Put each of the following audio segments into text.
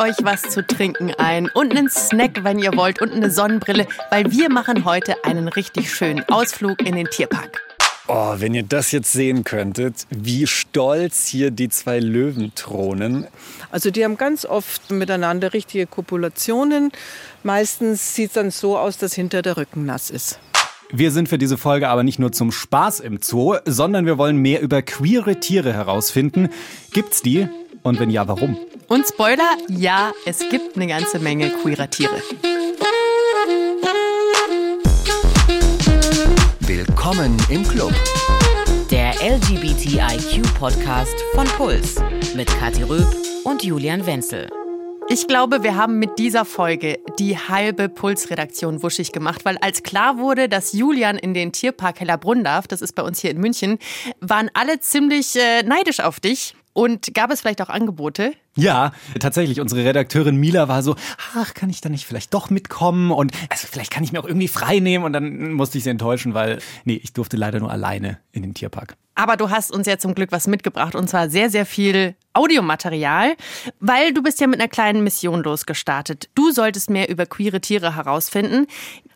euch was zu trinken ein und einen Snack, wenn ihr wollt, und eine Sonnenbrille, weil wir machen heute einen richtig schönen Ausflug in den Tierpark. Oh, wenn ihr das jetzt sehen könntet, wie stolz hier die zwei Löwen thronen. Also die haben ganz oft miteinander richtige Kopulationen. Meistens sieht es dann so aus, dass hinter der Rücken nass ist. Wir sind für diese Folge aber nicht nur zum Spaß im Zoo, sondern wir wollen mehr über queere Tiere herausfinden. Gibt's die? Und wenn ja, warum? Und Spoiler, ja, es gibt eine ganze Menge queerer Tiere. Willkommen im Club. Der LGBTIQ-Podcast von Puls mit Kathi Röb und Julian Wenzel. Ich glaube, wir haben mit dieser Folge die halbe Puls-Redaktion wuschig gemacht, weil als klar wurde, dass Julian in den Tierpark Hellerbrunn darf, das ist bei uns hier in München, waren alle ziemlich äh, neidisch auf dich. Und gab es vielleicht auch Angebote? Ja, tatsächlich. Unsere Redakteurin Mila war so, ach, kann ich da nicht vielleicht doch mitkommen? Und also vielleicht kann ich mir auch irgendwie frei nehmen. Und dann musste ich sie enttäuschen, weil, nee, ich durfte leider nur alleine in den Tierpark. Aber du hast uns ja zum Glück was mitgebracht und zwar sehr, sehr viel Audiomaterial, weil du bist ja mit einer kleinen Mission losgestartet. Du solltest mehr über queere Tiere herausfinden.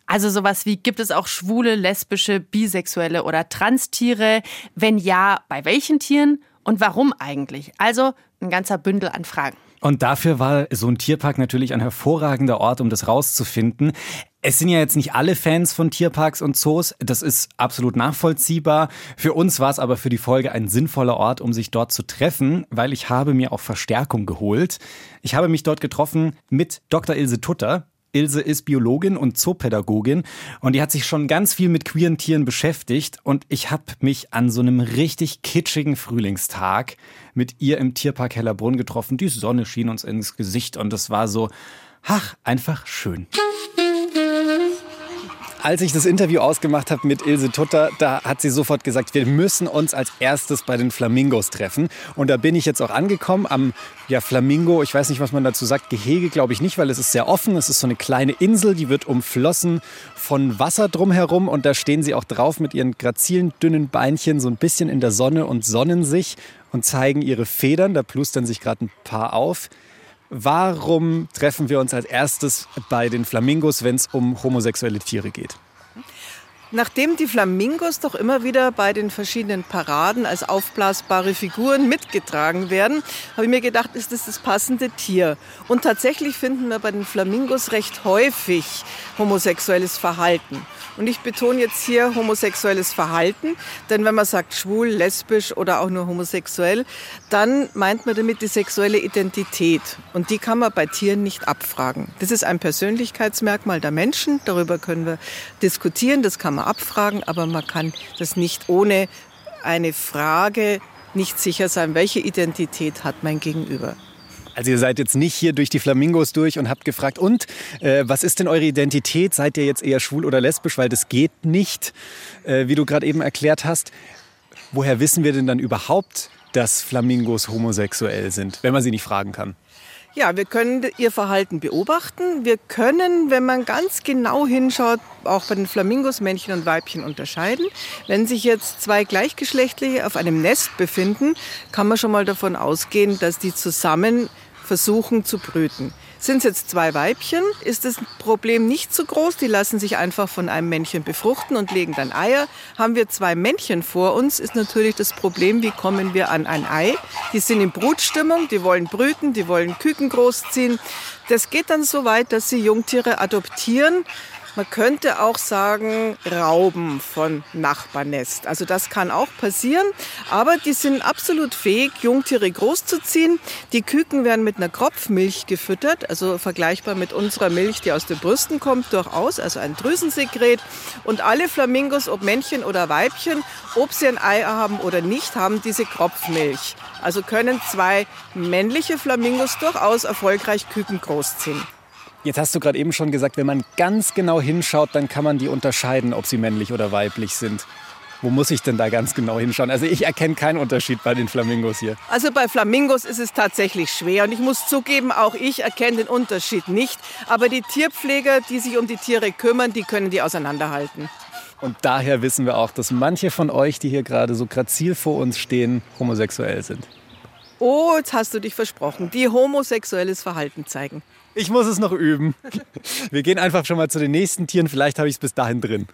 Also sowas wie, gibt es auch schwule, lesbische, bisexuelle oder Transtiere? Wenn ja, bei welchen Tieren? Und warum eigentlich? Also ein ganzer Bündel an Fragen. Und dafür war so ein Tierpark natürlich ein hervorragender Ort, um das rauszufinden. Es sind ja jetzt nicht alle Fans von Tierparks und Zoos. Das ist absolut nachvollziehbar. Für uns war es aber für die Folge ein sinnvoller Ort, um sich dort zu treffen, weil ich habe mir auch Verstärkung geholt. Ich habe mich dort getroffen mit Dr. Ilse Tutter. Ilse ist Biologin und Zoopädagogin und die hat sich schon ganz viel mit queeren Tieren beschäftigt und ich habe mich an so einem richtig kitschigen Frühlingstag mit ihr im Tierpark Hellerbrunn getroffen. Die Sonne schien uns ins Gesicht und es war so, ach, einfach schön als ich das Interview ausgemacht habe mit Ilse Tutter, da hat sie sofort gesagt, wir müssen uns als erstes bei den Flamingos treffen. Und da bin ich jetzt auch angekommen am ja, Flamingo, ich weiß nicht, was man dazu sagt, Gehege glaube ich nicht, weil es ist sehr offen. Es ist so eine kleine Insel, die wird umflossen von Wasser drumherum und da stehen sie auch drauf mit ihren grazilen, dünnen Beinchen so ein bisschen in der Sonne und sonnen sich und zeigen ihre Federn. Da plustern sich gerade ein paar auf. Warum treffen wir uns als erstes bei den Flamingos, wenn es um homosexuelle Tiere geht? Nachdem die Flamingos doch immer wieder bei den verschiedenen Paraden als aufblasbare Figuren mitgetragen werden, habe ich mir gedacht, ist das das passende Tier. Und tatsächlich finden wir bei den Flamingos recht häufig homosexuelles Verhalten. Und ich betone jetzt hier homosexuelles Verhalten, denn wenn man sagt schwul, lesbisch oder auch nur homosexuell, dann meint man damit die sexuelle Identität. Und die kann man bei Tieren nicht abfragen. Das ist ein Persönlichkeitsmerkmal der Menschen, darüber können wir diskutieren, das kann man abfragen, aber man kann das nicht ohne eine Frage nicht sicher sein, welche Identität hat mein Gegenüber. Also ihr seid jetzt nicht hier durch die Flamingos durch und habt gefragt, und äh, was ist denn eure Identität? Seid ihr jetzt eher schwul oder lesbisch? Weil das geht nicht, äh, wie du gerade eben erklärt hast. Woher wissen wir denn dann überhaupt, dass Flamingos homosexuell sind, wenn man sie nicht fragen kann? Ja, wir können ihr Verhalten beobachten. Wir können, wenn man ganz genau hinschaut, auch bei den Flamingos Männchen und Weibchen unterscheiden. Wenn sich jetzt zwei Gleichgeschlechtliche auf einem Nest befinden, kann man schon mal davon ausgehen, dass die zusammen versuchen zu brüten. Sind es jetzt zwei Weibchen, ist das Problem nicht so groß. Die lassen sich einfach von einem Männchen befruchten und legen dann Eier. Haben wir zwei Männchen vor uns, ist natürlich das Problem, wie kommen wir an ein Ei. Die sind in Brutstimmung, die wollen brüten, die wollen Küken großziehen. Das geht dann so weit, dass sie Jungtiere adoptieren man könnte auch sagen, Rauben von Nachbarnest. Also das kann auch passieren, aber die sind absolut fähig, Jungtiere großzuziehen. Die Küken werden mit einer Kropfmilch gefüttert, also vergleichbar mit unserer Milch, die aus den Brüsten kommt, durchaus, also ein Drüsensekret. Und alle Flamingos, ob Männchen oder Weibchen, ob sie ein Ei haben oder nicht, haben diese Kropfmilch. Also können zwei männliche Flamingos durchaus erfolgreich Küken großziehen. Jetzt hast du gerade eben schon gesagt, wenn man ganz genau hinschaut, dann kann man die unterscheiden, ob sie männlich oder weiblich sind. Wo muss ich denn da ganz genau hinschauen? Also ich erkenne keinen Unterschied bei den Flamingos hier. Also bei Flamingos ist es tatsächlich schwer und ich muss zugeben, auch ich erkenne den Unterschied nicht. Aber die Tierpfleger, die sich um die Tiere kümmern, die können die auseinanderhalten. Und daher wissen wir auch, dass manche von euch, die hier gerade so grazil vor uns stehen, homosexuell sind. Oh, jetzt hast du dich versprochen. Die homosexuelles Verhalten zeigen. Ich muss es noch üben. Wir gehen einfach schon mal zu den nächsten Tieren. Vielleicht habe ich es bis dahin drin.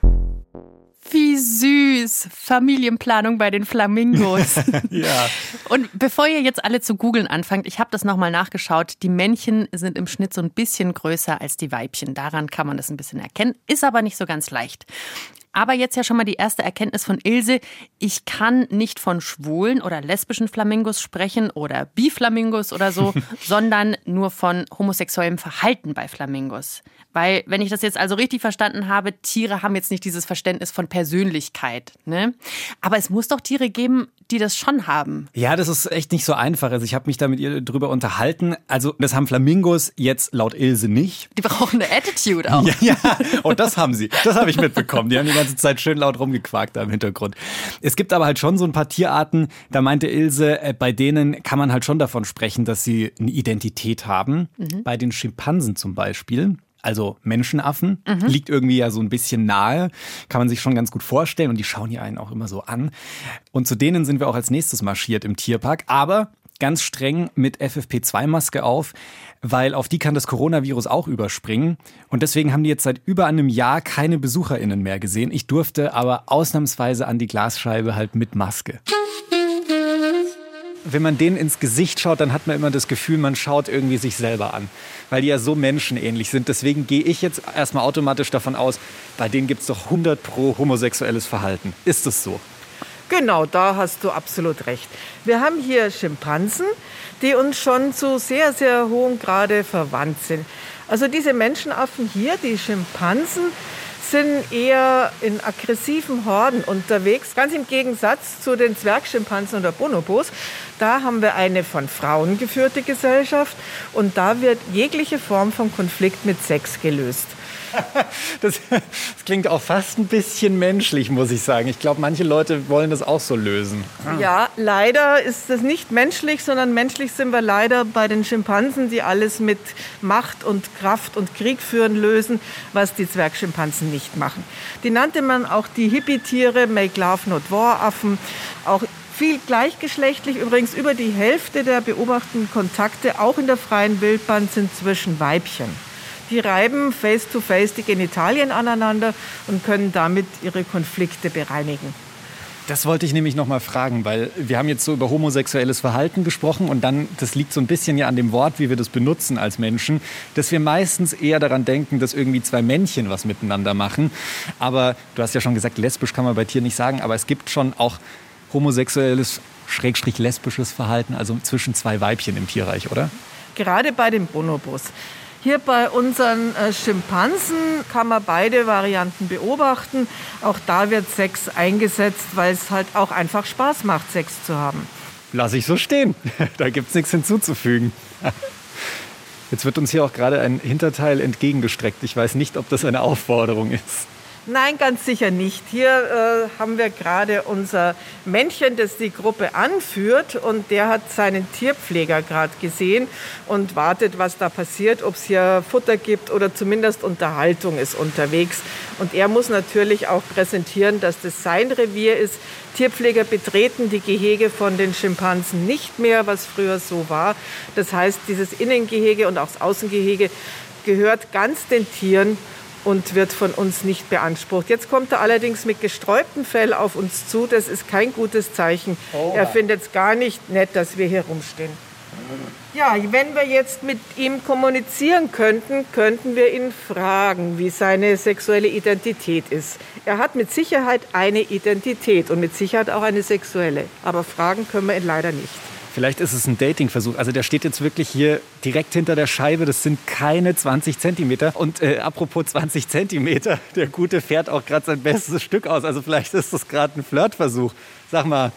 Wie süß. Familienplanung bei den Flamingos. Ja. Und bevor ihr jetzt alle zu googeln anfangt, ich habe das nochmal nachgeschaut. Die Männchen sind im Schnitt so ein bisschen größer als die Weibchen. Daran kann man das ein bisschen erkennen. Ist aber nicht so ganz leicht. Aber jetzt ja schon mal die erste Erkenntnis von Ilse. Ich kann nicht von schwulen oder lesbischen Flamingos sprechen oder Biflamingos oder so, sondern nur von homosexuellem Verhalten bei Flamingos. Weil, wenn ich das jetzt also richtig verstanden habe, Tiere haben jetzt nicht dieses Verständnis von Persönlichkeit. Ne? Aber es muss doch Tiere geben, die das schon haben. Ja, das ist echt nicht so einfach. Also ich habe mich da mit ihr drüber unterhalten. Also das haben Flamingos jetzt laut Ilse nicht. Die brauchen eine Attitude auch. Ja, ja. Und das haben sie. Das habe ich mitbekommen. Die haben die ganze Zeit schön laut rumgequakt da im Hintergrund. Es gibt aber halt schon so ein paar Tierarten, da meinte Ilse, äh, bei denen kann man halt schon davon sprechen, dass sie eine Identität haben. Bei den Schimpansen zum Beispiel. Also Menschenaffen liegt irgendwie ja so ein bisschen nahe, kann man sich schon ganz gut vorstellen und die schauen ja einen auch immer so an. Und zu denen sind wir auch als nächstes marschiert im Tierpark, aber ganz streng mit FFP2-Maske auf, weil auf die kann das Coronavirus auch überspringen. Und deswegen haben die jetzt seit über einem Jahr keine BesucherInnen mehr gesehen. Ich durfte aber ausnahmsweise an die Glasscheibe halt mit Maske. Wenn man denen ins Gesicht schaut, dann hat man immer das Gefühl, man schaut irgendwie sich selber an. Weil die ja so menschenähnlich sind. Deswegen gehe ich jetzt erstmal automatisch davon aus, bei denen gibt es doch 100 pro homosexuelles Verhalten. Ist es so? Genau, da hast du absolut recht. Wir haben hier Schimpansen, die uns schon zu sehr, sehr hohem Grade verwandt sind. Also diese Menschenaffen hier, die Schimpansen, sind eher in aggressiven Horden unterwegs, ganz im Gegensatz zu den Zwergschimpansen oder Bonobos. Da haben wir eine von Frauen geführte Gesellschaft und da wird jegliche Form von Konflikt mit Sex gelöst. Das, das klingt auch fast ein bisschen menschlich, muss ich sagen. Ich glaube, manche Leute wollen das auch so lösen. Ja, leider ist das nicht menschlich, sondern menschlich sind wir leider bei den Schimpansen, die alles mit Macht und Kraft und Krieg führen lösen, was die Zwergschimpansen nicht machen. Die nannte man auch die Hippie-Tiere, Make Love Not War Affen, auch viel gleichgeschlechtlich. Übrigens über die Hälfte der beobachteten Kontakte, auch in der freien Wildbahn, sind zwischen Weibchen. Die reiben face-to-face die Genitalien aneinander und können damit ihre Konflikte bereinigen. Das wollte ich nämlich noch mal fragen, weil wir haben jetzt so über homosexuelles Verhalten gesprochen und dann, das liegt so ein bisschen ja an dem Wort, wie wir das benutzen als Menschen, dass wir meistens eher daran denken, dass irgendwie zwei Männchen was miteinander machen. Aber du hast ja schon gesagt, lesbisch kann man bei Tieren nicht sagen, aber es gibt schon auch homosexuelles, schrägstrich lesbisches Verhalten, also zwischen zwei Weibchen im Tierreich, oder? Gerade bei den Bonobos. Hier bei unseren äh, Schimpansen kann man beide Varianten beobachten. Auch da wird Sex eingesetzt, weil es halt auch einfach Spaß macht, Sex zu haben. Lass ich so stehen. Da gibt's nichts hinzuzufügen. Jetzt wird uns hier auch gerade ein Hinterteil entgegengestreckt. Ich weiß nicht, ob das eine Aufforderung ist. Nein, ganz sicher nicht. Hier äh, haben wir gerade unser Männchen, das die Gruppe anführt und der hat seinen Tierpfleger gerade gesehen und wartet, was da passiert, ob es hier Futter gibt oder zumindest Unterhaltung ist unterwegs. Und er muss natürlich auch präsentieren, dass das sein Revier ist. Tierpfleger betreten die Gehege von den Schimpansen nicht mehr, was früher so war. Das heißt, dieses Innengehege und auch das Außengehege gehört ganz den Tieren und wird von uns nicht beansprucht. Jetzt kommt er allerdings mit gesträubtem Fell auf uns zu. Das ist kein gutes Zeichen. Er findet es gar nicht nett, dass wir hier rumstehen. Ja, wenn wir jetzt mit ihm kommunizieren könnten, könnten wir ihn fragen, wie seine sexuelle Identität ist. Er hat mit Sicherheit eine Identität und mit Sicherheit auch eine sexuelle. Aber fragen können wir ihn leider nicht. Vielleicht ist es ein Datingversuch. Also der steht jetzt wirklich hier direkt hinter der Scheibe. Das sind keine 20 Zentimeter. Und äh, apropos 20 Zentimeter, der Gute fährt auch gerade sein bestes Stück aus. Also vielleicht ist das gerade ein Flirtversuch. Sag mal,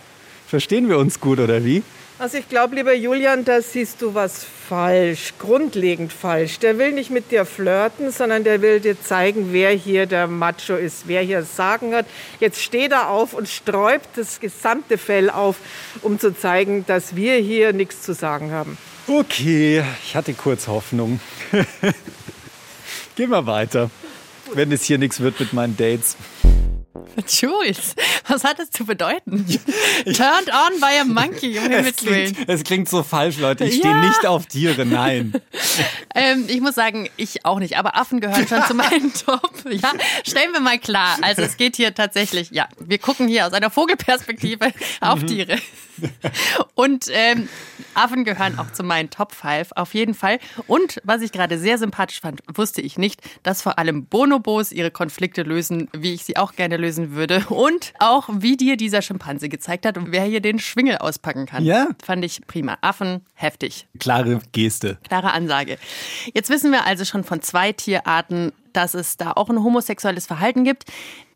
verstehen wir uns gut oder wie? Also ich glaube, lieber Julian, da siehst du was falsch, grundlegend falsch. Der will nicht mit dir flirten, sondern der will dir zeigen, wer hier der Macho ist, wer hier Sagen hat. Jetzt steht er auf und sträubt das gesamte Fell auf, um zu zeigen, dass wir hier nichts zu sagen haben. Okay, ich hatte kurz Hoffnung. Gehen wir weiter, wenn es hier nichts wird mit meinen Dates. Jules, was hat das zu bedeuten? Turned on by a monkey, um Es Himmels Willen. klingt, es klingt so falsch, Leute. Ich Ja. stehe nicht auf Tiere, nein. Ähm, ich muss sagen, ich auch nicht, aber Affen gehören schon zu meinen Top. Ja, stellen wir mal klar. Also es geht hier tatsächlich, ja, wir gucken hier aus einer Vogelperspektive auf Tiere. Und ähm, Affen gehören auch zu meinen Top 5, auf jeden Fall. Und was ich gerade sehr sympathisch fand, wusste ich nicht, dass vor allem Bonobos ihre Konflikte lösen, wie ich sie auch gerne lösen würde. Und auch, wie dir dieser Schimpanse gezeigt hat, wer hier den Schwingel auspacken kann. Ja. Fand ich prima. Affen, heftig. Klare Geste. Klare Ansage. Jetzt wissen wir also schon von zwei Tierarten, dass es da auch ein homosexuelles Verhalten gibt.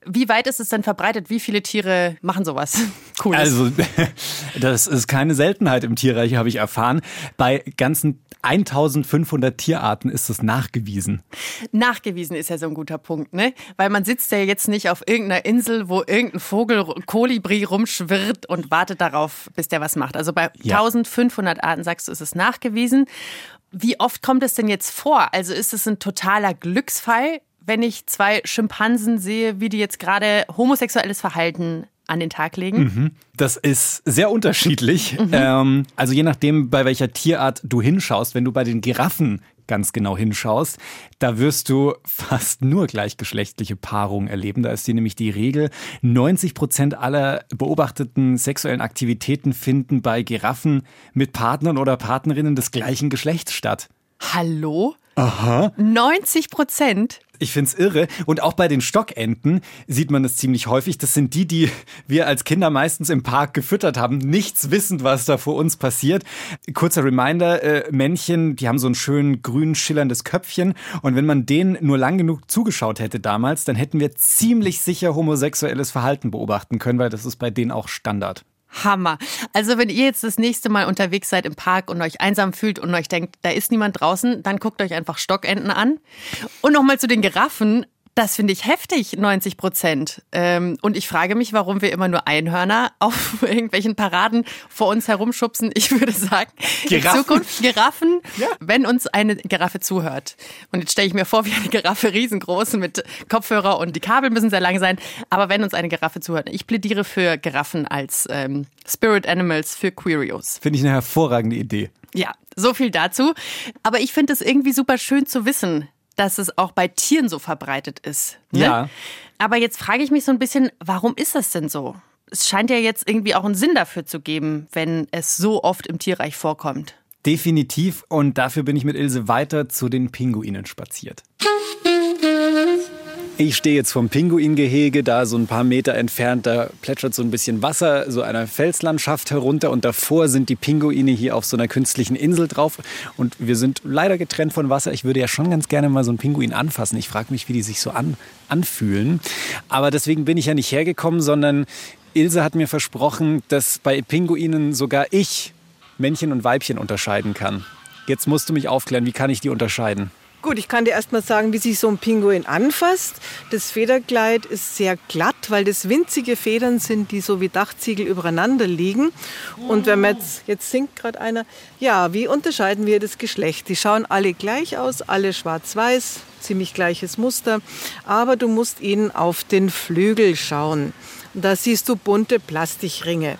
Wie weit ist es denn verbreitet? Wie viele Tiere machen sowas? Cool. Also, das ist keine Seltenheit im Tierreich, habe ich erfahren. Bei ganzen 1500 Tierarten ist es nachgewiesen. Nachgewiesen ist ja so ein guter Punkt, ne? Weil man sitzt ja jetzt nicht auf irgendeiner Insel, wo irgendein Vogel, Kolibri rumschwirrt und wartet darauf, bis der was macht. Also bei Ja. 1500 Arten sagst du, ist es nachgewiesen. Wie oft kommt es denn jetzt vor? Also ist es ein totaler Glücksfall, wenn ich zwei Schimpansen sehe, wie die jetzt gerade homosexuelles Verhalten an den Tag legen? Das ist sehr unterschiedlich. Ähm, also je nachdem, bei welcher Tierart du hinschaust, wenn du bei den Giraffen ganz genau hinschaust, da wirst du fast nur gleichgeschlechtliche Paarungen erleben. Da ist die nämlich die Regel. 90 Prozent aller beobachteten sexuellen Aktivitäten finden bei Giraffen mit Partnern oder Partnerinnen des gleichen Geschlechts statt. Hallo? Aha. 90 Prozent? Ich find's irre. Und auch bei den Stockenten sieht man es ziemlich häufig. Das sind die, die wir als Kinder meistens im Park gefüttert haben, nichts wissend, was da vor uns passiert. Kurzer Reminder, äh, Männchen, die haben so ein schön grün schillerndes Köpfchen. Und wenn man denen nur lang genug zugeschaut hätte damals, dann hätten wir ziemlich sicher homosexuelles Verhalten beobachten können, weil das ist bei denen auch Standard. Hammer. Also wenn ihr jetzt das nächste Mal unterwegs seid im Park und euch einsam fühlt und euch denkt, da ist niemand draußen, dann guckt euch einfach Stockenten an. Und nochmal zu den Giraffen. Das finde ich heftig, 90 Prozent. Ähm, und ich frage mich, warum wir immer nur Einhörner auf irgendwelchen Paraden vor uns herumschubsen. Ich würde sagen, Giraffen. in Zukunft Giraffen, wenn uns eine Giraffe zuhört. Und jetzt stelle ich mir vor, wie eine Giraffe riesengroß mit Kopfhörer und die Kabel müssen sehr lang sein. Aber wenn uns eine Giraffe zuhört, ich plädiere für Giraffen als ähm, Spirit Animals für Queerios. Finde ich eine hervorragende Idee. Ja, so viel dazu. Aber ich finde es irgendwie super schön zu wissen, dass es auch bei Tieren so verbreitet ist. Ne? Ja. Aber jetzt frage ich mich so ein bisschen, warum ist das denn so? Es scheint ja jetzt irgendwie auch einen Sinn dafür zu geben, wenn es so oft im Tierreich vorkommt. Definitiv. Und dafür bin ich mit Ilse weiter zu den Pinguinen spaziert. Ich stehe jetzt vom Pinguingehege, da so ein paar Meter entfernt, da plätschert so ein bisschen Wasser, so einer Felslandschaft herunter und davor sind die Pinguine hier auf so einer künstlichen Insel drauf und wir sind leider getrennt von Wasser. Ich würde ja schon ganz gerne mal so einen Pinguin anfassen. Ich frage mich, wie die sich so an, anfühlen. Aber deswegen bin ich ja nicht hergekommen, sondern Ilse hat mir versprochen, dass bei Pinguinen sogar ich Männchen und Weibchen unterscheiden kann. Jetzt musst du mich aufklären, wie kann ich die unterscheiden? Gut, ich kann dir erst mal sagen, wie sich so ein Pinguin anfasst. Das Federkleid ist sehr glatt, weil das winzige Federn sind, die so wie Dachziegel übereinander liegen. Und wenn man jetzt, jetzt singt gerade einer, ja, wie unterscheiden wir das Geschlecht? Die schauen alle gleich aus, alle schwarz-weiß, ziemlich gleiches Muster. Aber du musst ihnen auf den Flügel schauen. Da siehst du bunte Plastikringe.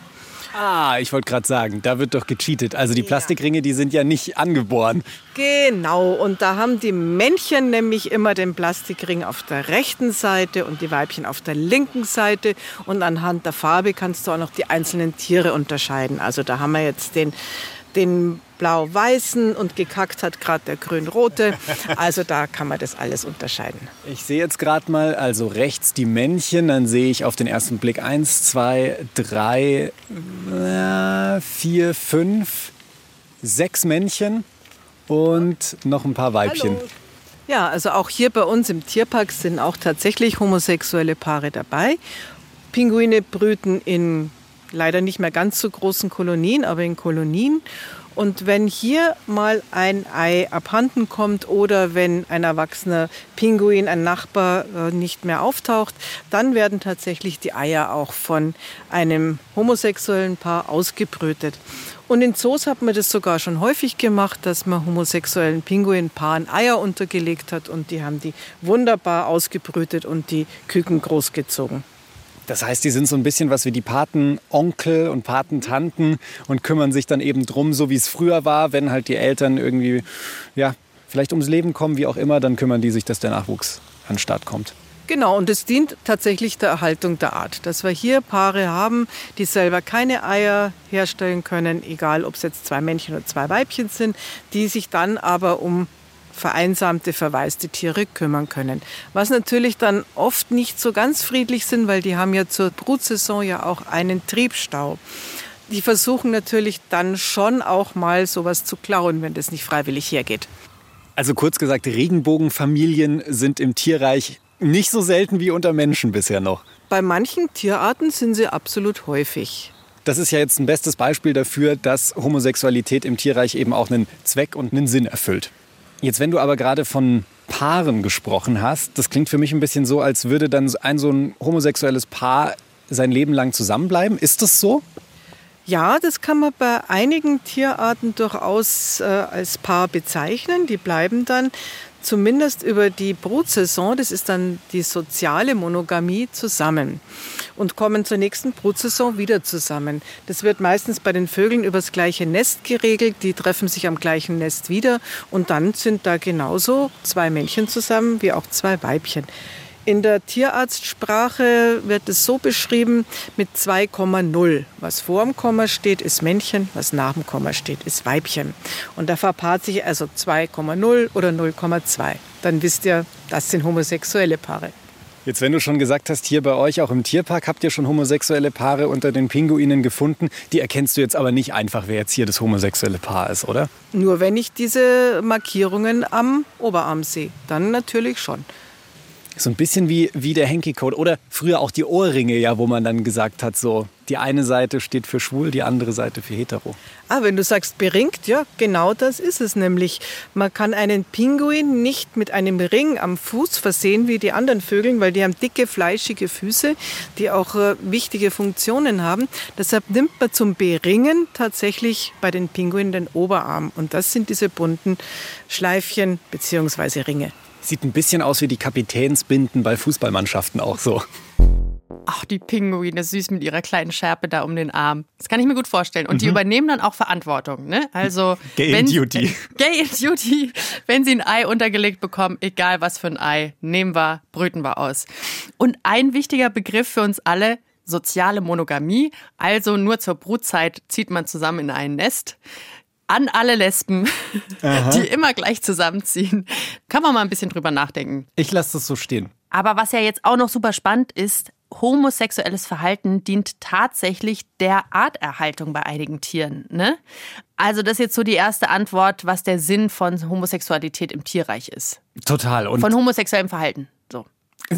Ah, ich wollte gerade sagen, da wird doch gecheatet. Also die Plastikringe, die sind ja nicht angeboren. Genau, und da haben die Männchen nämlich immer den Plastikring auf der rechten Seite und die Weibchen auf der linken Seite. Und anhand der Farbe kannst du auch noch die einzelnen Tiere unterscheiden. Also da haben wir jetzt den, den blau-weißen und gekackt hat gerade der grün-rote. Also da kann man das alles unterscheiden. Ich sehe jetzt gerade mal, also rechts die Männchen, dann sehe ich auf den ersten Blick eins, zwei, drei, äh, vier, fünf, sechs Männchen und noch ein paar Weibchen. Ja, also auch hier bei uns im Tierpark sind auch tatsächlich homosexuelle Paare dabei. Pinguine brüten in leider nicht mehr ganz so großen Kolonien, aber in Kolonien. Und wenn hier mal ein Ei abhanden kommt oder wenn ein erwachsener Pinguin, ein Nachbar äh, nicht mehr auftaucht, dann werden tatsächlich die Eier auch von einem homosexuellen Paar ausgebrütet. Und in Zoos hat man das sogar schon häufig gemacht, dass man homosexuellen Pinguinpaaren Eier untergelegt hat und die haben die wunderbar ausgebrütet und die Küken großgezogen. Das heißt, die sind so ein bisschen was wie die Patenonkel und Patentanten und kümmern sich dann eben drum, so wie es früher war, wenn halt die Eltern irgendwie, ja, vielleicht ums Leben kommen, wie auch immer, dann kümmern die sich, dass der Nachwuchs an den Start kommt. Genau, und es dient tatsächlich der Erhaltung der Art. Dass wir hier Paare haben, die selber keine Eier herstellen können, egal ob es jetzt zwei Männchen oder zwei Weibchen sind, die sich dann aber um vereinsamte, verwaiste Tiere kümmern können. Was natürlich dann oft nicht so ganz friedlich sind, weil die haben ja zur Brutsaison ja auch einen Triebstau. Die versuchen natürlich dann schon auch mal sowas zu klauen, wenn das nicht freiwillig hergeht. Also kurz gesagt, Regenbogenfamilien sind im Tierreich nicht so selten wie unter Menschen bisher noch. Bei manchen Tierarten sind sie absolut häufig. Das ist ja jetzt ein bestes Beispiel dafür, dass Homosexualität im Tierreich eben auch einen Zweck und einen Sinn erfüllt. Jetzt, wenn du aber gerade von Paaren gesprochen hast, das klingt für mich ein bisschen so, als würde dann ein so ein homosexuelles Paar sein Leben lang zusammenbleiben. Ist das so? Ja, das kann man bei einigen Tierarten durchaus äh, als Paar bezeichnen. Die bleiben dann zumindest über die Brutsaison, das ist dann die soziale Monogamie, zusammen und kommen zur nächsten Brutsaison wieder zusammen. Das wird meistens bei den Vögeln übers gleiche Nest geregelt. Die treffen sich am gleichen Nest wieder und dann sind da genauso zwei Männchen zusammen wie auch zwei Weibchen. In der Tierarztsprache wird es so beschrieben mit 2,0. Was vor dem Komma steht, ist Männchen, was nach dem Komma steht, ist Weibchen. Und da verpaart sich also 2,0 oder 0,2. Dann wisst ihr, das sind homosexuelle Paare. Jetzt, wenn du schon gesagt hast, hier bei euch auch im Tierpark habt ihr schon homosexuelle Paare unter den Pinguinen gefunden. Die erkennst du jetzt aber nicht einfach, wer jetzt hier das homosexuelle Paar ist, oder? Nur wenn ich diese Markierungen am Oberarm sehe, dann natürlich schon. So ein bisschen wie, wie der Henky-Code oder früher auch die Ohrringe, ja, wo man dann gesagt hat, so die eine Seite steht für schwul, die andere Seite für hetero. Ah, wenn du sagst beringt, ja, genau das ist es nämlich. Man kann einen Pinguin nicht mit einem Ring am Fuß versehen wie die anderen Vögel, weil die haben dicke, fleischige Füße, die auch äh, wichtige Funktionen haben. Deshalb nimmt man zum Beringen tatsächlich bei den Pinguinen den Oberarm. Und das sind diese bunten Schleifchen bzw. Ringe. Sieht ein bisschen aus wie die Kapitänsbinden bei Fußballmannschaften auch so. Ach, die Pinguine süß mit ihrer kleinen Schärpe da um den Arm. Das kann ich mir gut vorstellen. Und mhm. die übernehmen dann auch Verantwortung. Ne? Also Gay wenn, in Duty. Äh, Gay in Duty. Wenn sie ein Ei untergelegt bekommen, egal was für ein Ei, nehmen wir, brüten wir aus. Und ein wichtiger Begriff für uns alle, soziale Monogamie. Also nur zur Brutzeit zieht man zusammen in ein Nest an alle Lesben, Aha. die immer gleich zusammenziehen. Kann man mal ein bisschen drüber nachdenken. Ich lasse das so stehen. Aber was ja jetzt auch noch super spannend ist, homosexuelles Verhalten dient tatsächlich der Arterhaltung bei einigen Tieren. Ne? Also das ist jetzt so die erste Antwort, was der Sinn von Homosexualität im Tierreich ist. Total. Und von homosexuellem Verhalten. So.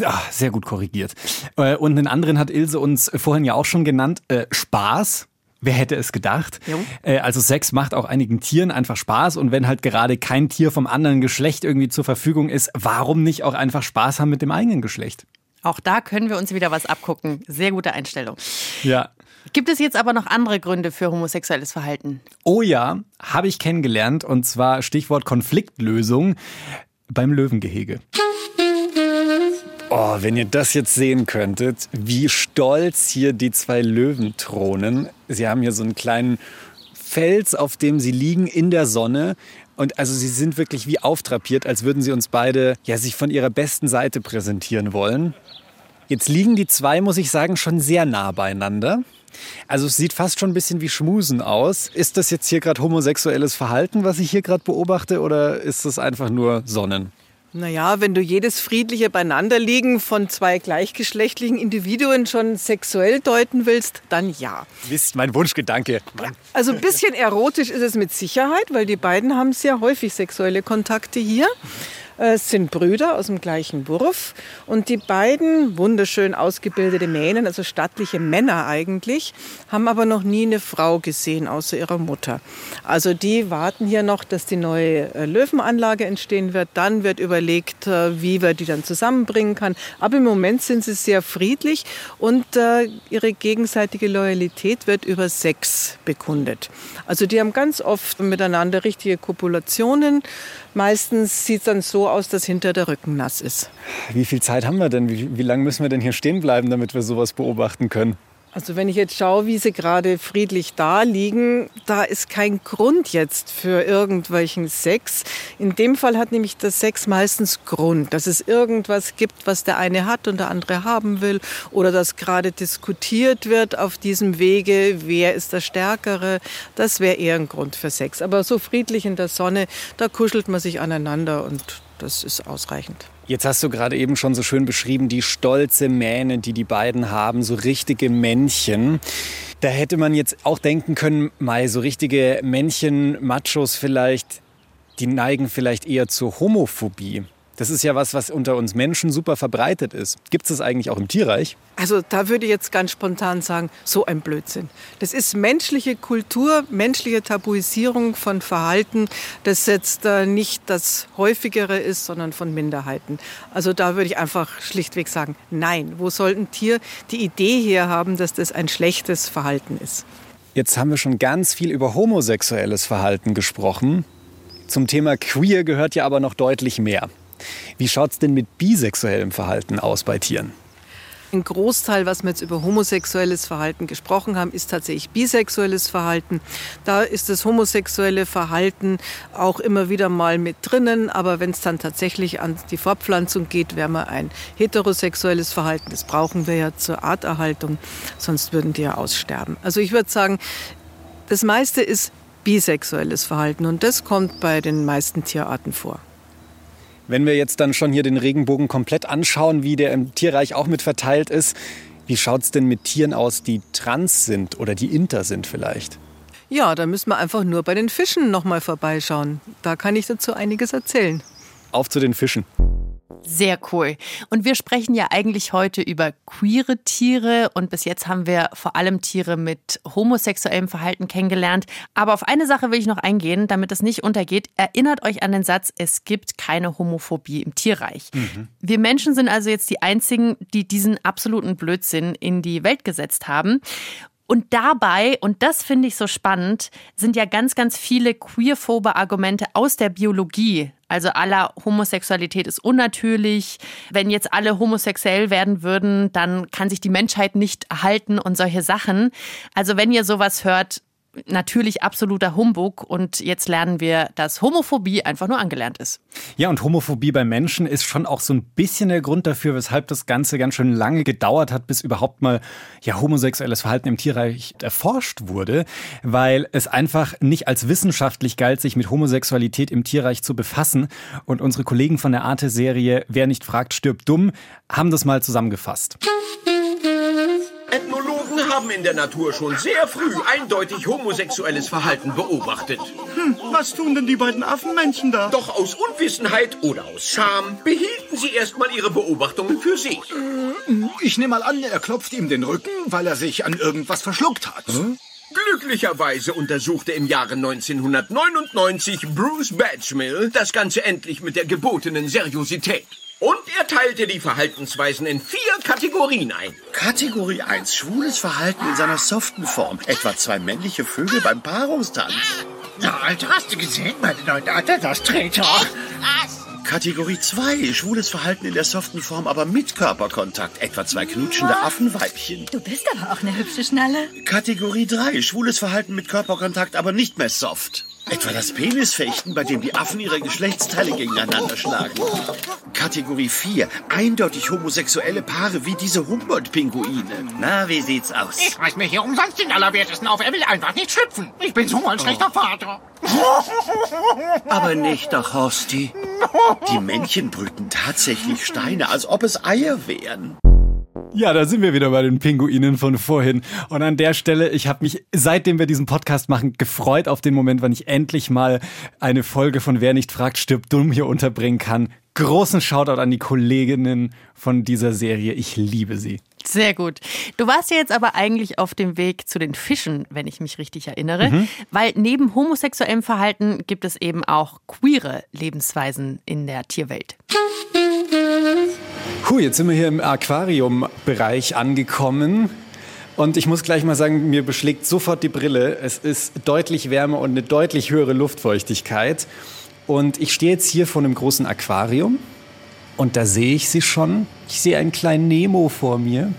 Ach, sehr gut korrigiert. Äh, und einen anderen hat Ilse uns vorhin ja auch schon genannt. Äh, Spaß. Wer hätte es gedacht? Äh, also Sex macht auch einigen Tieren einfach Spaß und wenn halt gerade kein Tier vom anderen Geschlecht irgendwie zur Verfügung ist, warum nicht auch einfach Spaß haben mit dem eigenen Geschlecht? Auch da können wir uns wieder was abgucken. Sehr gute Einstellung. Ja. Gibt es jetzt aber noch andere Gründe für homosexuelles Verhalten? Oh ja, habe ich kennengelernt und zwar Stichwort Konfliktlösung beim Löwengehege. Oh, wenn ihr das jetzt sehen könntet, wie stolz hier die zwei Löwen thronen. Sie haben hier so einen kleinen Fels, auf dem sie liegen in der Sonne. Und also sie sind wirklich wie auftrapiert, als würden sie uns beide ja sich von ihrer besten Seite präsentieren wollen. Jetzt liegen die zwei, muss ich sagen, schon sehr nah beieinander. Also es sieht fast schon ein bisschen wie Schmusen aus. Ist das jetzt hier gerade homosexuelles Verhalten, was ich hier gerade beobachte, oder ist das einfach nur Sonnen? Naja, wenn du jedes friedliche Beieinanderliegen von zwei gleichgeschlechtlichen Individuen schon sexuell deuten willst, dann ja. Wisst mein Wunschgedanke. Ja, also ein bisschen erotisch ist es mit Sicherheit, weil die beiden haben sehr häufig sexuelle Kontakte hier. Äh, es sind Brüder aus dem gleichen Wurf und die beiden wunderschön ausgebildete Mähnen, also stattliche Männer eigentlich, haben aber noch nie eine Frau gesehen außer ihrer Mutter. Also die warten hier noch, dass die neue äh, Löwenanlage entstehen wird. Dann wird überlegt, äh, wie wir die dann zusammenbringen kann. Aber im Moment sind sie sehr friedlich und ihre gegenseitige Loyalität wird über Sex bekundet. Also die haben ganz oft miteinander richtige Kopulationen. Meistens sieht es dann so aus, dass hinter der Rücken nass ist. Wie viel Zeit haben wir denn? Wie, wie lange müssen wir denn hier stehen bleiben, damit wir sowas beobachten können? Also wenn ich jetzt schaue, wie sie gerade friedlich da liegen, da ist kein Grund jetzt für irgendwelchen Sex. In dem Fall hat nämlich das Sex meistens Grund, dass es irgendwas gibt, was der eine hat und der andere haben will oder dass gerade diskutiert wird auf diesem Wege, wer ist der Stärkere. Das wäre eher ein Grund für Sex. Aber so friedlich in der Sonne, da kuschelt man sich aneinander und das ist ausreichend. Jetzt hast du gerade eben schon so schön beschrieben, die stolze Mähne, die die beiden haben, so richtige Männchen. Da hätte man jetzt auch denken können, mal so richtige Männchen, Machos vielleicht, die neigen vielleicht eher zur Homophobie. Das ist ja was, was unter uns Menschen super verbreitet ist. Gibt es das eigentlich auch im Tierreich? Also da würde ich jetzt ganz spontan sagen, so ein Blödsinn. Das ist menschliche Kultur, menschliche Tabuisierung von Verhalten, das jetzt äh, nicht das häufigere ist, sondern von Minderheiten. Also da würde ich einfach schlichtweg sagen, nein. Wo soll ein Tier die Idee herhaben, dass das ein schlechtes Verhalten ist? Jetzt haben wir schon ganz viel über homosexuelles Verhalten gesprochen. Zum Thema queer gehört ja aber noch deutlich mehr. Wie schaut es denn mit bisexuellem Verhalten aus bei Tieren? Ein Großteil, was wir jetzt über homosexuelles Verhalten gesprochen haben, ist tatsächlich bisexuelles Verhalten. Da ist das homosexuelle Verhalten auch immer wieder mal mit drinnen. Aber wenn es dann tatsächlich an die Fortpflanzung geht, wäre wir ein heterosexuelles Verhalten. Das brauchen wir ja zur Arterhaltung, sonst würden die ja aussterben. Also ich würde sagen, das meiste ist bisexuelles Verhalten und das kommt bei den meisten Tierarten vor. Wenn wir jetzt dann schon hier den Regenbogen komplett anschauen, wie der im Tierreich auch mit verteilt ist, wie schaut es denn mit Tieren aus, die trans sind oder die inter sind vielleicht? Ja, da müssen wir einfach nur bei den Fischen noch mal vorbeischauen. Da kann ich dazu einiges erzählen. Auf zu den Fischen. Sehr cool. Und wir sprechen ja eigentlich heute über queere Tiere und bis jetzt haben wir vor allem Tiere mit homosexuellem Verhalten kennengelernt. Aber auf eine Sache will ich noch eingehen, damit es nicht untergeht. Erinnert euch an den Satz, es gibt keine Homophobie im Tierreich. Mhm. Wir Menschen sind also jetzt die Einzigen, die diesen absoluten Blödsinn in die Welt gesetzt haben. Und dabei, und das finde ich so spannend, sind ja ganz, ganz viele queerphobe Argumente aus der Biologie. Also aller Homosexualität ist unnatürlich. Wenn jetzt alle homosexuell werden würden, dann kann sich die Menschheit nicht erhalten und solche Sachen. Also wenn ihr sowas hört, natürlich absoluter Humbug und jetzt lernen wir, dass Homophobie einfach nur angelernt ist. Ja, und Homophobie bei Menschen ist schon auch so ein bisschen der Grund dafür, weshalb das Ganze ganz schön lange gedauert hat, bis überhaupt mal ja homosexuelles Verhalten im Tierreich erforscht wurde, weil es einfach nicht als wissenschaftlich galt, sich mit Homosexualität im Tierreich zu befassen und unsere Kollegen von der Arte Serie Wer nicht fragt, stirbt dumm haben das mal zusammengefasst haben in der Natur schon sehr früh eindeutig homosexuelles Verhalten beobachtet. Hm, was tun denn die beiden Affenmännchen da? Doch aus Unwissenheit oder aus Scham behielten sie erstmal ihre Beobachtungen für sich. Äh, ich nehme mal an, er klopft ihm den Rücken, weil er sich an irgendwas verschluckt hat. Hm? Glücklicherweise untersuchte im Jahre 1999 Bruce Batchmill das Ganze endlich mit der gebotenen Seriosität. Und er teilte die Verhaltensweisen in vier Kategorien ein. Kategorie 1, schwules Verhalten in seiner soften Form. Etwa zwei männliche Vögel beim Paarungstanz. Na, Alter, hast du gesehen, meine neue Alter, das Treter? Was? Kategorie 2, schwules Verhalten in der soften Form, aber mit Körperkontakt. Etwa zwei knutschende Affenweibchen. Du bist aber auch eine hübsche Schnalle. Kategorie 3, schwules Verhalten mit Körperkontakt, aber nicht mehr soft. Etwa das Penisfechten, bei dem die Affen ihre Geschlechtsteile gegeneinander schlagen. Kategorie 4. Eindeutig homosexuelle Paare wie diese Humboldt-Pinguine. Na, wie sieht's aus? Ich reiß mir hier umsonst den Allerwertesten auf. Er will einfach nicht schlüpfen. Ich bin so ein schlechter Vater. Aber nicht doch, Horsti. Die Männchen brüten tatsächlich Steine, als ob es Eier wären. Ja, da sind wir wieder bei den Pinguinen von vorhin. Und an der Stelle, ich habe mich, seitdem wir diesen Podcast machen, gefreut auf den Moment, wann ich endlich mal eine Folge von Wer nicht fragt, stirbt dumm hier unterbringen kann. Großen Shoutout an die Kolleginnen von dieser Serie. Ich liebe sie. Sehr gut. Du warst ja jetzt aber eigentlich auf dem Weg zu den Fischen, wenn ich mich richtig erinnere, mhm. weil neben homosexuellem Verhalten gibt es eben auch queere Lebensweisen in der Tierwelt. Puh, jetzt sind wir hier im Aquariumbereich angekommen. Und ich muss gleich mal sagen, mir beschlägt sofort die Brille. Es ist deutlich wärmer und eine deutlich höhere Luftfeuchtigkeit. Und ich stehe jetzt hier vor einem großen Aquarium und da sehe ich sie schon. Ich sehe einen kleinen Nemo vor mir,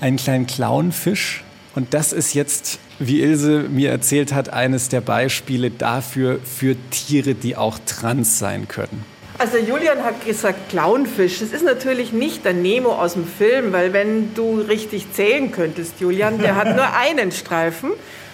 einen kleinen Clownfisch. Und das ist jetzt, wie Ilse mir erzählt hat, eines der Beispiele dafür, für Tiere, die auch trans sein können. Also Julian hat gesagt Clownfisch. Das ist natürlich nicht der Nemo aus dem Film, weil wenn du richtig zählen könntest, Julian, der hat nur einen Streifen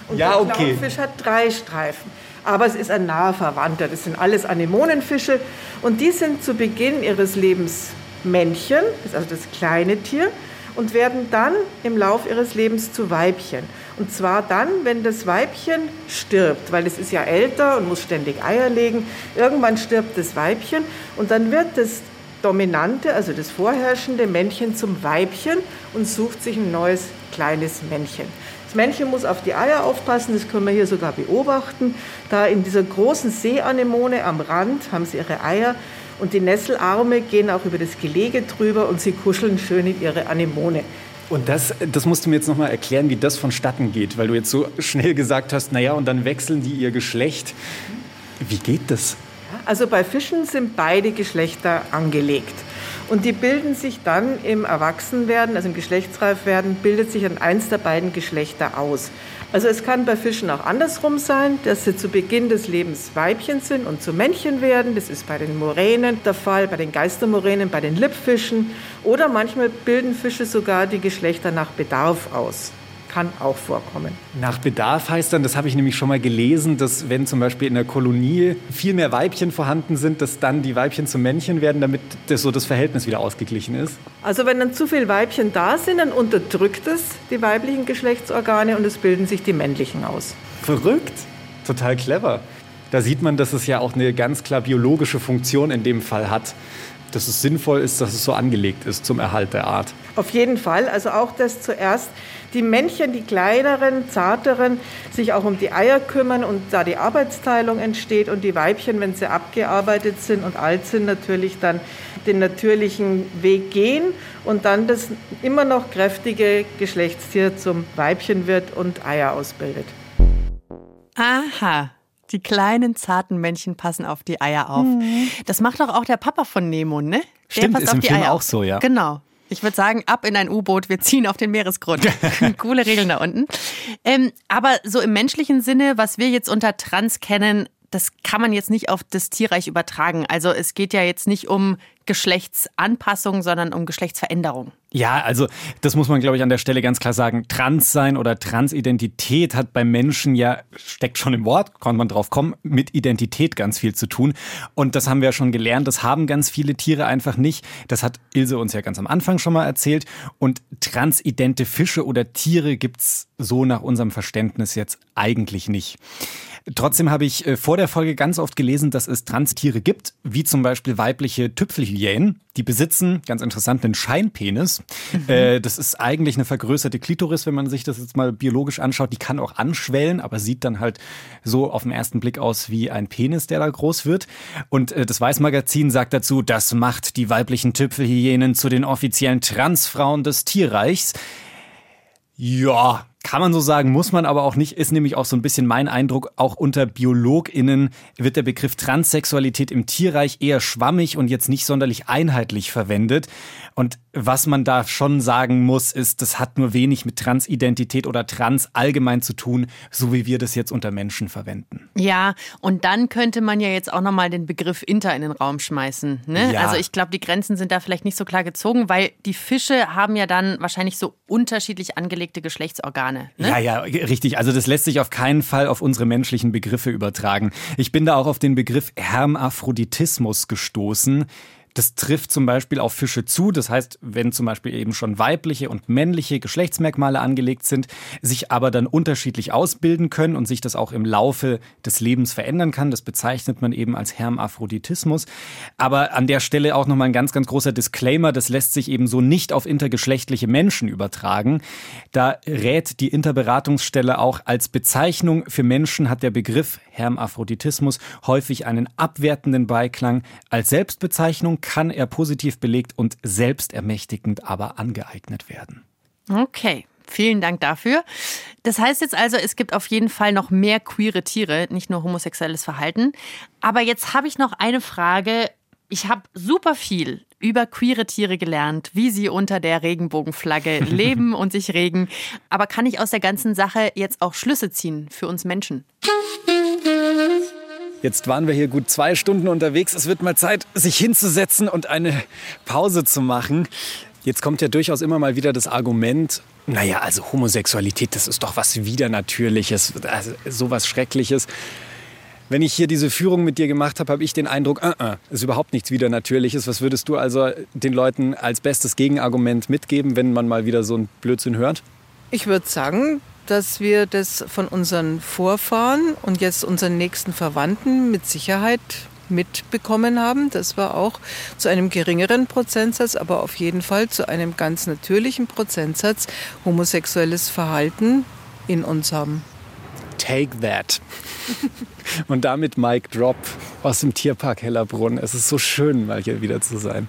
und Ja, der okay. Clownfisch hat drei Streifen. Aber es ist ein naher Verwandter. Das sind alles Anemonenfische und die sind zu Beginn ihres Lebens Männchen, das ist also das kleine Tier, und werden dann im Lauf ihres Lebens zu Weibchen. Und zwar dann, wenn das Weibchen stirbt, weil es ist ja älter und muss ständig Eier legen. Irgendwann stirbt das Weibchen und dann wird das dominante, also das vorherrschende Männchen zum Weibchen und sucht sich ein neues kleines Männchen. Das Männchen muss auf die Eier aufpassen, das können wir hier sogar beobachten. Da in dieser großen Seeanemone am Rand haben sie ihre Eier und die Nesselarme gehen auch über das Gelege drüber und sie kuscheln schön in ihre Anemone. Und das, das musst du mir jetzt nochmal erklären, wie das vonstatten geht, weil du jetzt so schnell gesagt hast, naja, und dann wechseln die ihr Geschlecht. Wie geht das? Also bei Fischen sind beide Geschlechter angelegt. Und die bilden sich dann im Erwachsenwerden, also im Geschlechtsreifwerden, bildet sich dann eins der beiden Geschlechter aus. Also es kann bei Fischen auch andersrum sein, dass sie zu Beginn des Lebens Weibchen sind und zu Männchen werden. Das ist bei den Moränen der Fall, bei den Geistermoränen, bei den Lippfischen. Oder manchmal bilden Fische sogar die Geschlechter nach Bedarf aus. Kann auch vorkommen. Nach Bedarf heißt dann, das habe ich nämlich schon mal gelesen, dass wenn zum Beispiel in der Kolonie viel mehr Weibchen vorhanden sind, dass dann die Weibchen zu Männchen werden, damit das so das Verhältnis wieder ausgeglichen ist. Also wenn dann zu viele Weibchen da sind, dann unterdrückt es die weiblichen Geschlechtsorgane und es bilden sich die männlichen aus. Verrückt. Total clever. Da sieht man, dass es ja auch eine ganz klar biologische Funktion in dem Fall hat. Dass es sinnvoll ist, dass es so angelegt ist zum Erhalt der Art. Auf jeden Fall. Also auch, dass zuerst die Männchen, die kleineren, zarteren, sich auch um die Eier kümmern und da die Arbeitsteilung entsteht und die Weibchen, wenn sie abgearbeitet sind und alt sind, natürlich dann den natürlichen Weg gehen und dann das immer noch kräftige Geschlechtstier zum Weibchen wird und Eier ausbildet. Aha. Die kleinen, zarten Männchen passen auf die Eier auf. Das macht doch auch der Papa von Nemo, ne? Der Stimmt, passt ist auf im die Film Eier auch auf. so, ja. Genau. Ich würde sagen, ab in ein U-Boot, wir ziehen auf den Meeresgrund. Coole Regeln da unten. Ähm, aber so im menschlichen Sinne, was wir jetzt unter Trans kennen, das kann man jetzt nicht auf das Tierreich übertragen. Also es geht ja jetzt nicht um Geschlechtsanpassung, sondern um Geschlechtsveränderung. Ja, also das muss man, glaube ich, an der Stelle ganz klar sagen. Trans sein oder Transidentität hat beim Menschen ja, steckt schon im Wort, kann man drauf kommen, mit Identität ganz viel zu tun. Und das haben wir ja schon gelernt, das haben ganz viele Tiere einfach nicht. Das hat Ilse uns ja ganz am Anfang schon mal erzählt. Und transidente Fische oder Tiere gibt's so nach unserem Verständnis jetzt eigentlich nicht. Trotzdem habe ich äh, vor der Folge ganz oft gelesen, dass es Transtiere gibt, wie zum Beispiel weibliche Tüpfelhyänen. Die besitzen, ganz interessant, einen Scheinpenis. Äh, das ist eigentlich eine vergrößerte Klitoris, wenn man sich das jetzt mal biologisch anschaut. Die kann auch anschwellen, aber sieht dann halt so auf den ersten Blick aus wie ein Penis, der da groß wird. Und äh, das Weißmagazin sagt dazu, das macht die weiblichen Tüpfelhyänen zu den offiziellen Transfrauen des Tierreichs. Ja, kann man so sagen, muss man aber auch nicht, ist nämlich auch so ein bisschen mein Eindruck, auch unter BiologInnen wird der Begriff Transsexualität im Tierreich eher schwammig und jetzt nicht sonderlich einheitlich verwendet. Und was man da schon sagen muss, ist, das hat nur wenig mit Transidentität oder Trans allgemein zu tun, so wie wir das jetzt unter Menschen verwenden. Ja, und dann könnte man ja jetzt auch nochmal den Begriff Inter in den Raum schmeißen. Ne? Ja. Also ich glaube, die Grenzen sind da vielleicht nicht so klar gezogen, weil die Fische haben ja dann wahrscheinlich so unterschiedlich angelegte Geschlechtsorgane. Ne? Ja, ja, richtig. Also das lässt sich auf keinen Fall auf unsere menschlichen Begriffe übertragen. Ich bin da auch auf den Begriff Hermaphroditismus gestoßen. Das trifft zum Beispiel auf Fische zu. Das heißt, wenn zum Beispiel eben schon weibliche und männliche Geschlechtsmerkmale angelegt sind, sich aber dann unterschiedlich ausbilden können und sich das auch im Laufe des Lebens verändern kann. Das bezeichnet man eben als Hermaphroditismus. Aber an der Stelle auch nochmal ein ganz, ganz großer Disclaimer. Das lässt sich eben so nicht auf intergeschlechtliche Menschen übertragen. Da rät die Interberatungsstelle auch als Bezeichnung für Menschen hat der Begriff Hermaphroditismus häufig einen abwertenden Beiklang. Als Selbstbezeichnung kann er positiv belegt und selbstermächtigend aber angeeignet werden. Okay, Vielen Dank dafür. Das heißt jetzt also, es gibt auf jeden Fall noch mehr queere Tiere, nicht nur homosexuelles Verhalten. Aber jetzt habe ich noch eine Frage. Ich habe super viel über queere Tiere gelernt, wie sie unter der Regenbogenflagge leben und sich regen. Aber kann ich aus der ganzen Sache jetzt auch Schlüsse ziehen für uns Menschen? Jetzt waren wir hier gut zwei Stunden unterwegs. Es wird mal Zeit, sich hinzusetzen und eine Pause zu machen. Jetzt kommt ja durchaus immer mal wieder das Argument, naja, also Homosexualität, das ist doch was Widernatürliches, also sowas Schreckliches. Wenn ich hier diese Führung mit dir gemacht habe, habe ich den Eindruck, uh -uh, ist überhaupt nichts Widernatürliches. Was würdest du also den Leuten als bestes Gegenargument mitgeben, wenn man mal wieder so ein Blödsinn hört? Ich würde sagen, dass wir das von unseren Vorfahren und jetzt unseren nächsten Verwandten mit Sicherheit mitbekommen haben, dass wir auch zu einem geringeren Prozentsatz, aber auf jeden Fall zu einem ganz natürlichen Prozentsatz homosexuelles Verhalten in uns haben. Take that. Und damit Mike Drop aus dem Tierpark Hellerbrunn. Es ist so schön, mal hier wieder zu sein.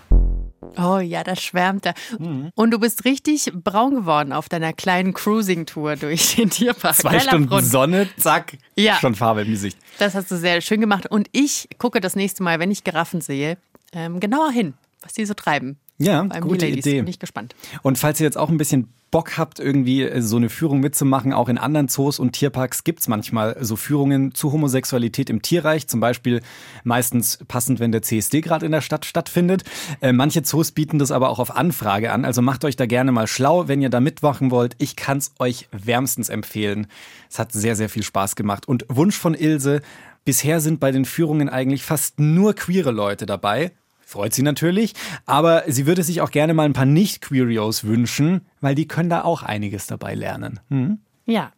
Oh ja, da schwärmt er. Mhm. Und du bist richtig braun geworden auf deiner kleinen Cruising-Tour durch den Tierpark. Zwei Stunden Sonne, zack, ja. schon Farbe im Gesicht. Das hast du sehr schön gemacht. Und ich gucke das nächste Mal, wenn ich Giraffen sehe, ähm, genauer hin, was die so treiben. Ja, gute Idee. Bin ich gespannt. Und falls ihr jetzt auch ein bisschen Bock habt, irgendwie äh, so eine Führung mitzumachen, auch in anderen Zoos und Tierparks gibt es manchmal so Führungen zu Homosexualität im Tierreich. Zum Beispiel meistens passend, wenn der CSD gerade in der Stadt stattfindet. Äh, manche Zoos bieten das aber auch auf Anfrage an. Also macht euch da gerne mal schlau, wenn ihr da mitwachen wollt. Ich kann es euch wärmstens empfehlen. Es hat sehr, sehr viel Spaß gemacht. Und Wunsch von Ilse. Bisher sind bei den Führungen eigentlich fast nur queere Leute dabei. Freut sie natürlich, aber sie würde sich auch gerne mal ein paar Nicht-Queerios wünschen, weil die können da auch einiges dabei lernen. Hm? Ja.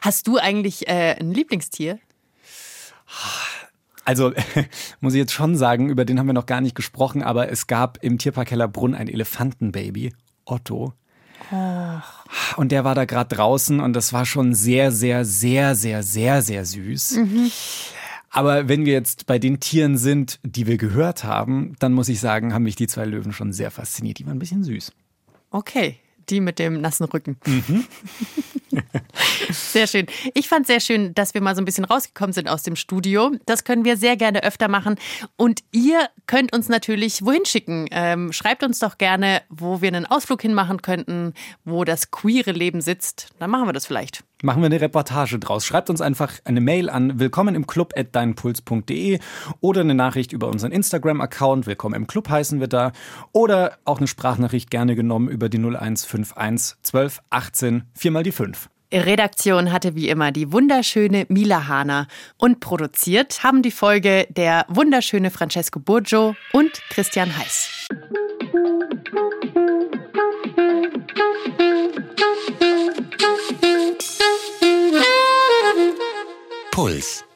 Hast du eigentlich äh, ein Lieblingstier? Also muss ich jetzt schon sagen, über den haben wir noch gar nicht gesprochen, aber es gab im Tierpark Hellerbrunn ein Elefantenbaby, Otto. Och. Und der war da gerade draußen und das war schon sehr, sehr, sehr, sehr, sehr, sehr süß. Mhm. Aber wenn wir jetzt bei den Tieren sind, die wir gehört haben, dann muss ich sagen, haben mich die zwei Löwen schon sehr fasziniert. Die waren ein bisschen süß. Okay, die mit dem nassen Rücken. Mhm. sehr schön. Ich fand sehr schön, dass wir mal so ein bisschen rausgekommen sind aus dem Studio. Das können wir sehr gerne öfter machen. Und ihr könnt uns natürlich wohin schicken. Ähm, schreibt uns doch gerne, wo wir einen Ausflug hinmachen könnten, wo das queere Leben sitzt. Dann machen wir das vielleicht. Machen wir eine Reportage draus. Schreibt uns einfach eine Mail an willkommen im Club at deinpuls.de oder eine Nachricht über unseren Instagram-Account. Willkommen im Club heißen wir da. Oder auch eine Sprachnachricht gerne genommen über die 0151 12 18 4 mal die 5. Redaktion hatte wie immer die wunderschöne Mila Hahner und produziert haben die Folge der wunderschöne Francesco Burgio und Christian Heiß. Puls.